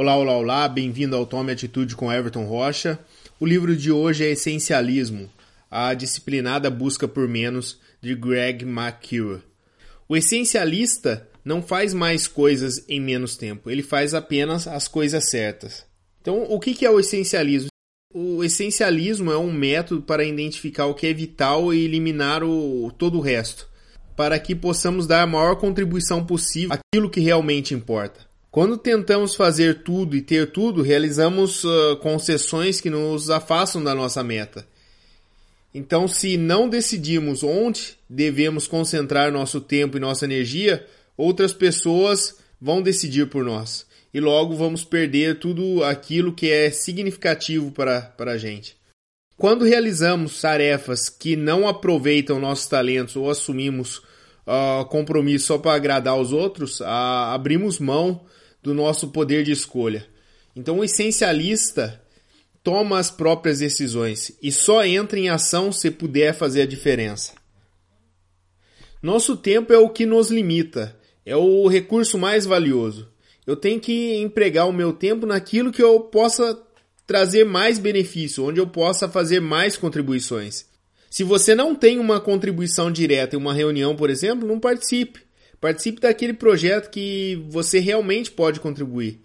Olá, olá, olá, bem-vindo ao Tome Atitude com Everton Rocha. O livro de hoje é Essencialismo, a disciplinada busca por menos, de Greg McKeown. O essencialista não faz mais coisas em menos tempo, ele faz apenas as coisas certas. Então, o que é o essencialismo? O essencialismo é um método para identificar o que é vital e eliminar o, todo o resto, para que possamos dar a maior contribuição possível àquilo que realmente importa. Quando tentamos fazer tudo e ter tudo, realizamos uh, concessões que nos afastam da nossa meta. Então, se não decidimos onde devemos concentrar nosso tempo e nossa energia, outras pessoas vão decidir por nós. E logo vamos perder tudo aquilo que é significativo para, a gente. Quando realizamos tarefas que não aproveitam nossos talentos ou assumimos uh, compromisso só para agradar os outros, uh, abrimos mão do nosso poder de escolha. Então, o essencialista toma as próprias decisões e só entra em ação se puder fazer a diferença. Nosso tempo é o que nos limita, é o recurso mais valioso. Eu tenho que empregar o meu tempo naquilo que eu possa trazer mais benefício, onde eu possa fazer mais contribuições. Se você não tem uma contribuição direta em uma reunião, por exemplo, não participe. Participe daquele projeto que você realmente pode contribuir.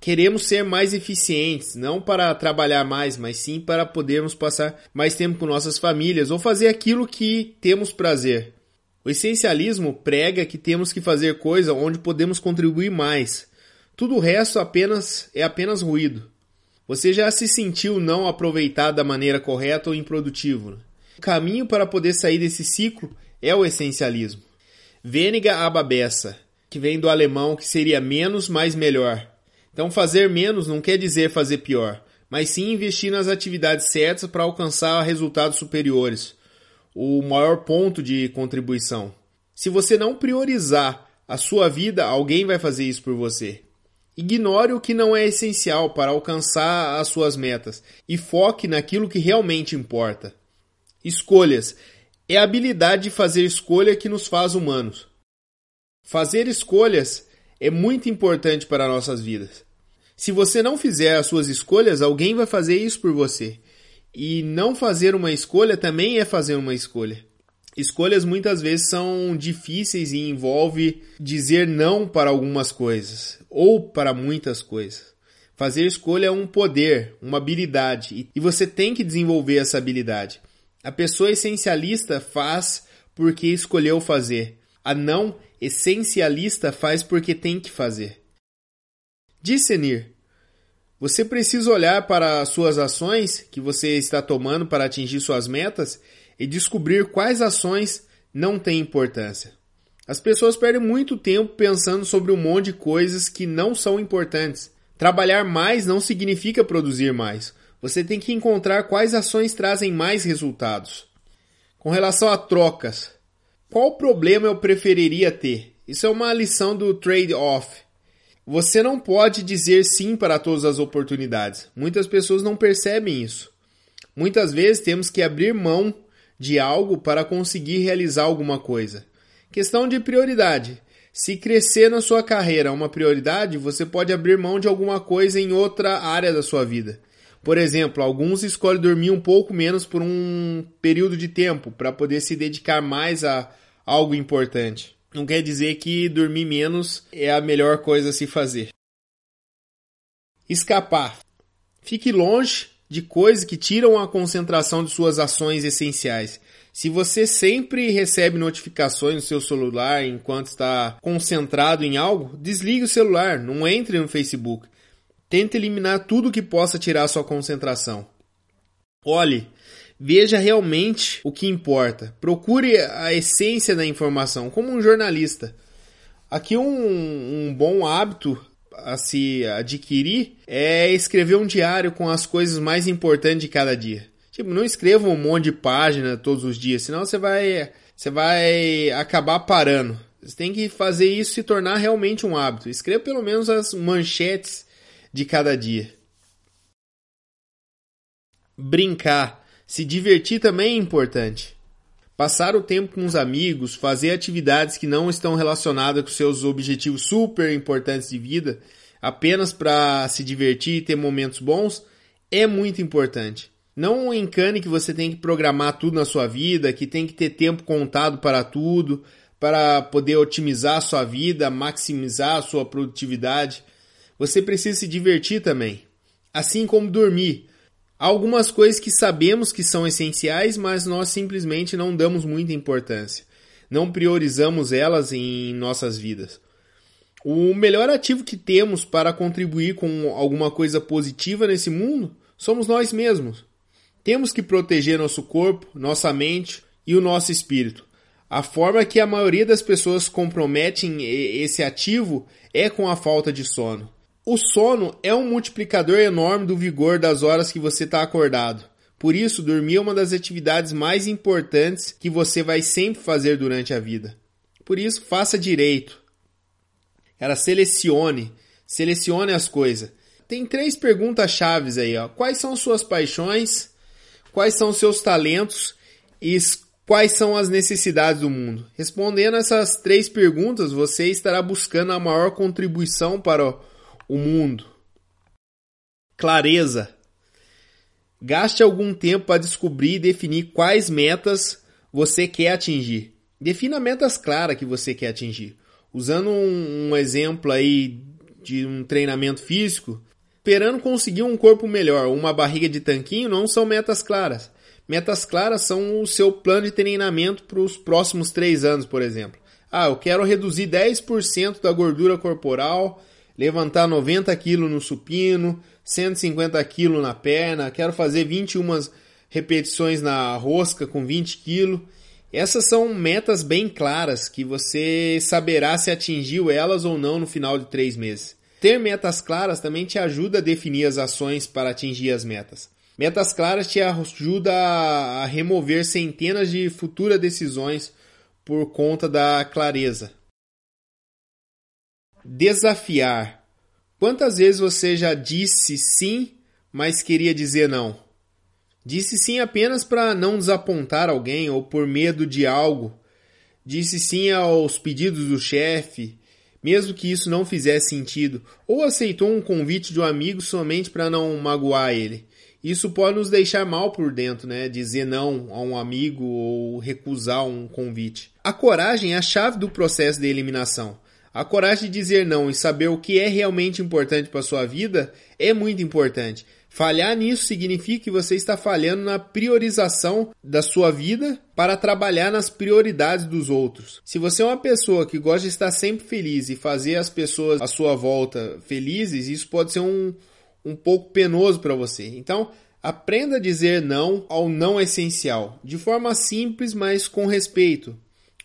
Queremos ser mais eficientes, não para trabalhar mais, mas sim para podermos passar mais tempo com nossas famílias ou fazer aquilo que temos prazer. O essencialismo prega que temos que fazer coisa onde podemos contribuir mais. Tudo o resto apenas é apenas ruído. Você já se sentiu não aproveitado da maneira correta ou improdutivo? O caminho para poder sair desse ciclo é o essencialismo. Weniger aber besser, que vem do alemão que seria menos mais melhor. Então fazer menos não quer dizer fazer pior, mas sim investir nas atividades certas para alcançar resultados superiores, o maior ponto de contribuição. Se você não priorizar a sua vida, alguém vai fazer isso por você. Ignore o que não é essencial para alcançar as suas metas e foque naquilo que realmente importa. Escolhas é a habilidade de fazer escolha que nos faz humanos. Fazer escolhas é muito importante para nossas vidas. Se você não fizer as suas escolhas, alguém vai fazer isso por você. E não fazer uma escolha também é fazer uma escolha. Escolhas muitas vezes são difíceis e envolve dizer não para algumas coisas ou para muitas coisas. Fazer escolha é um poder, uma habilidade, e você tem que desenvolver essa habilidade. A pessoa essencialista faz porque escolheu fazer. A não essencialista faz porque tem que fazer. Discernir. Você precisa olhar para as suas ações que você está tomando para atingir suas metas e descobrir quais ações não têm importância. As pessoas perdem muito tempo pensando sobre um monte de coisas que não são importantes. Trabalhar mais não significa produzir mais. Você tem que encontrar quais ações trazem mais resultados. Com relação a trocas, qual problema eu preferiria ter? Isso é uma lição do trade-off. Você não pode dizer sim para todas as oportunidades. Muitas pessoas não percebem isso. Muitas vezes temos que abrir mão de algo para conseguir realizar alguma coisa. Questão de prioridade. Se crescer na sua carreira é uma prioridade, você pode abrir mão de alguma coisa em outra área da sua vida. Por exemplo, alguns escolhem dormir um pouco menos por um período de tempo para poder se dedicar mais a algo importante. Não quer dizer que dormir menos é a melhor coisa a se fazer. Escapar. Fique longe de coisas que tiram a concentração de suas ações essenciais. Se você sempre recebe notificações no seu celular enquanto está concentrado em algo, desligue o celular, não entre no Facebook. Tente eliminar tudo que possa tirar sua concentração. Olhe, veja realmente o que importa. Procure a essência da informação, como um jornalista. Aqui um, um bom hábito a se adquirir é escrever um diário com as coisas mais importantes de cada dia. Tipo, não escreva um monte de página todos os dias, senão você vai, você vai acabar parando. Você tem que fazer isso se tornar realmente um hábito. Escreva pelo menos as manchetes de cada dia. Brincar, se divertir também é importante. Passar o tempo com os amigos, fazer atividades que não estão relacionadas com seus objetivos super importantes de vida, apenas para se divertir e ter momentos bons, é muito importante. Não encane que você tem que programar tudo na sua vida, que tem que ter tempo contado para tudo, para poder otimizar a sua vida, maximizar a sua produtividade. Você precisa se divertir também. Assim como dormir. Há algumas coisas que sabemos que são essenciais, mas nós simplesmente não damos muita importância. Não priorizamos elas em nossas vidas. O melhor ativo que temos para contribuir com alguma coisa positiva nesse mundo somos nós mesmos. Temos que proteger nosso corpo, nossa mente e o nosso espírito. A forma que a maioria das pessoas comprometem esse ativo é com a falta de sono. O sono é um multiplicador enorme do vigor das horas que você está acordado. Por isso, dormir é uma das atividades mais importantes que você vai sempre fazer durante a vida. Por isso, faça direito. Ela selecione, selecione as coisas. Tem três perguntas chaves aí, ó. Quais são suas paixões? Quais são seus talentos? E quais são as necessidades do mundo? Respondendo essas três perguntas, você estará buscando a maior contribuição para o o mundo. Clareza. Gaste algum tempo para descobrir e definir quais metas você quer atingir. Defina metas claras que você quer atingir. Usando um, um exemplo aí de um treinamento físico, esperando conseguir um corpo melhor, uma barriga de tanquinho, não são metas claras. Metas claras são o seu plano de treinamento para os próximos três anos, por exemplo. Ah, eu quero reduzir 10% da gordura corporal levantar 90 quilos no supino, 150 quilos na perna, quero fazer 21 repetições na rosca com 20 quilos. Essas são metas bem claras que você saberá se atingiu elas ou não no final de três meses. Ter metas claras também te ajuda a definir as ações para atingir as metas. Metas claras te ajuda a remover centenas de futuras decisões por conta da clareza. Desafiar. Quantas vezes você já disse sim, mas queria dizer não? Disse sim apenas para não desapontar alguém ou por medo de algo. Disse sim aos pedidos do chefe, mesmo que isso não fizesse sentido, ou aceitou um convite de um amigo somente para não magoar ele. Isso pode nos deixar mal por dentro, né? Dizer não a um amigo ou recusar um convite. A coragem é a chave do processo de eliminação. A coragem de dizer não e saber o que é realmente importante para sua vida é muito importante. Falhar nisso significa que você está falhando na priorização da sua vida para trabalhar nas prioridades dos outros. Se você é uma pessoa que gosta de estar sempre feliz e fazer as pessoas à sua volta felizes, isso pode ser um, um pouco penoso para você. Então, aprenda a dizer não ao não essencial, de forma simples, mas com respeito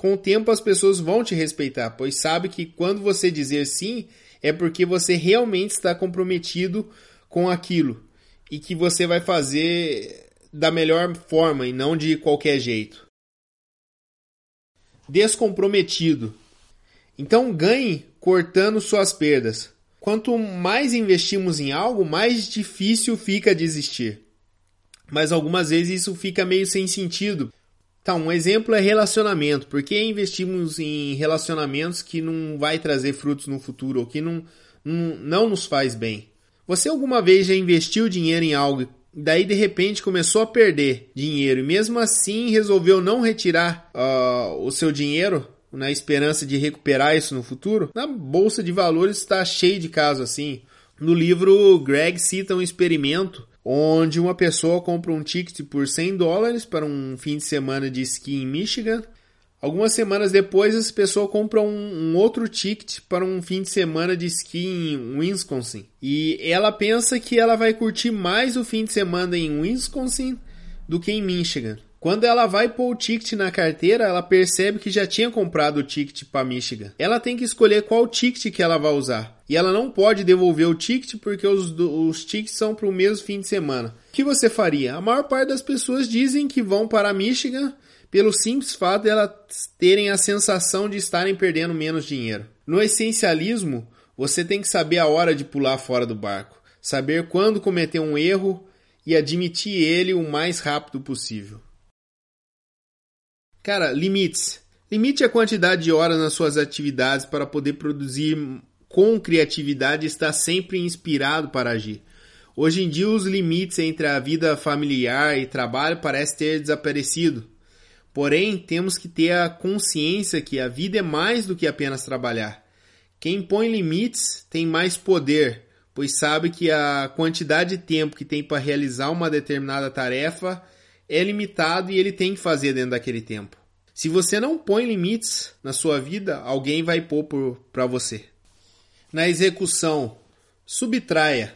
com o tempo as pessoas vão te respeitar, pois sabe que quando você dizer sim, é porque você realmente está comprometido com aquilo e que você vai fazer da melhor forma e não de qualquer jeito. Descomprometido. Então ganhe cortando suas perdas. Quanto mais investimos em algo, mais difícil fica desistir. Mas algumas vezes isso fica meio sem sentido, Tá, um exemplo é relacionamento. Por que investimos em relacionamentos que não vai trazer frutos no futuro ou que não, não, não nos faz bem? Você alguma vez já investiu dinheiro em algo e daí de repente começou a perder dinheiro e mesmo assim resolveu não retirar uh, o seu dinheiro na esperança de recuperar isso no futuro? Na bolsa de valores está cheio de casos assim. No livro, Greg cita um experimento onde uma pessoa compra um ticket por 100 dólares para um fim de semana de esqui em Michigan. Algumas semanas depois, essa pessoa compra um, um, outro ticket para um fim de semana de esqui em Wisconsin. E ela pensa que ela vai curtir mais o fim de semana em Wisconsin do que em Michigan. Quando ela vai pôr o ticket na carteira, ela percebe que já tinha comprado o ticket para Michigan. Ela tem que escolher qual ticket que ela vai usar. E ela não pode devolver o ticket porque os, os tickets são para o mesmo fim de semana. O que você faria? A maior parte das pessoas dizem que vão para Michigan pelo simples fato de elas terem a sensação de estarem perdendo menos dinheiro. No essencialismo, você tem que saber a hora de pular fora do barco, saber quando cometer um erro e admitir ele o mais rápido possível. Cara, limites. Limite a quantidade de horas nas suas atividades para poder produzir com criatividade e estar sempre inspirado para agir. Hoje em dia, os limites entre a vida familiar e trabalho parecem ter desaparecido. Porém, temos que ter a consciência que a vida é mais do que apenas trabalhar. Quem põe limites tem mais poder, pois sabe que a quantidade de tempo que tem para realizar uma determinada tarefa é limitado e ele tem que fazer dentro daquele tempo. Se você não põe limites na sua vida, alguém vai pôr para você. Na execução, subtraia.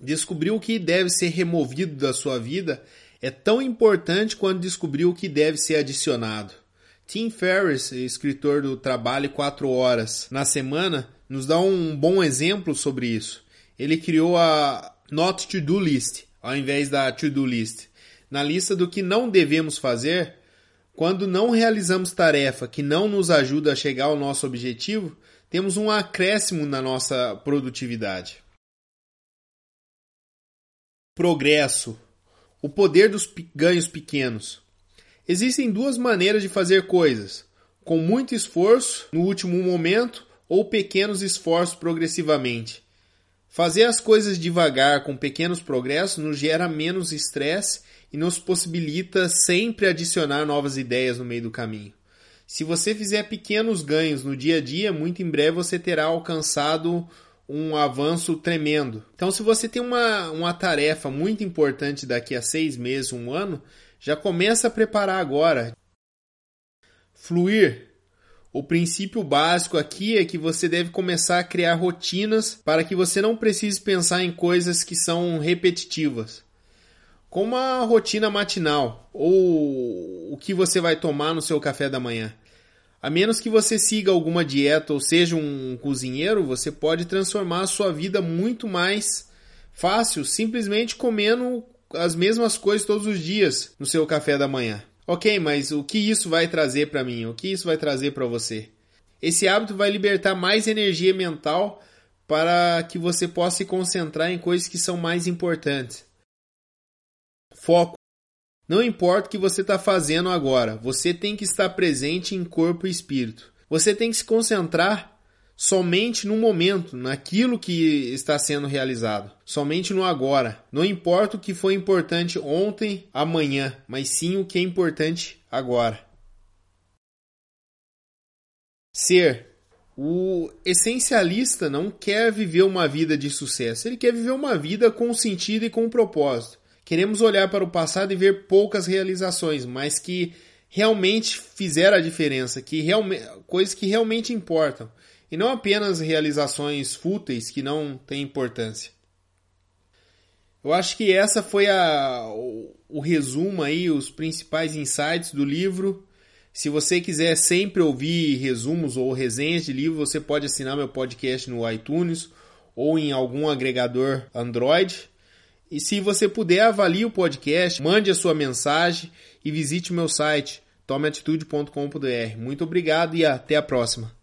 Descobrir o que deve ser removido da sua vida é tão importante quanto descobrir o que deve ser adicionado. Tim Ferriss, escritor do Trabalho 4 Horas na Semana, nos dá um bom exemplo sobre isso. Ele criou a Not To Do List ao invés da To Do List. Na lista do que não devemos fazer, quando não realizamos tarefa que não nos ajuda a chegar ao nosso objetivo, temos um acréscimo na nossa produtividade. Progresso. O poder dos ganhos pequenos. Existem duas maneiras de fazer coisas: com muito esforço no último momento ou pequenos esforços progressivamente. Fazer as coisas devagar, com pequenos progressos, nos gera menos estresse e nos possibilita sempre adicionar novas ideias no meio do caminho. Se você fizer pequenos ganhos no dia a dia, muito em breve você terá alcançado um avanço tremendo. Então, se você tem uma, uma tarefa muito importante daqui a seis meses, um ano, já começa a preparar agora. Fluir. O princípio básico aqui é que você deve começar a criar rotinas para que você não precise pensar em coisas que são repetitivas com uma rotina matinal ou o que você vai tomar no seu café da manhã. A menos que você siga alguma dieta ou seja um cozinheiro, você pode transformar a sua vida muito mais fácil simplesmente comendo as mesmas coisas todos os dias no seu café da manhã. Ok, mas o que isso vai trazer para mim? O que isso vai trazer para você? Esse hábito vai libertar mais energia mental para que você possa se concentrar em coisas que são mais importantes. Foco. Não importa o que você está fazendo agora, você tem que estar presente em corpo e espírito. Você tem que se concentrar somente no momento, naquilo que está sendo realizado, somente no agora. Não importa o que foi importante ontem, amanhã, mas sim o que é importante agora. Ser. O essencialista não quer viver uma vida de sucesso, ele quer viver uma vida com sentido e com propósito. Queremos olhar para o passado e ver poucas realizações, mas que realmente fizeram a diferença, que realmente, coisas que realmente importam, e não apenas realizações fúteis que não têm importância. Eu acho que essa foi a, o, o resumo aí, os principais insights do livro. Se você quiser sempre ouvir resumos ou resenhas de livro, você pode assinar meu podcast no iTunes ou em algum agregador Android. E se você puder, avalie o podcast, mande a sua mensagem e visite meu site tomeatitude.com.br. Muito obrigado e até a próxima.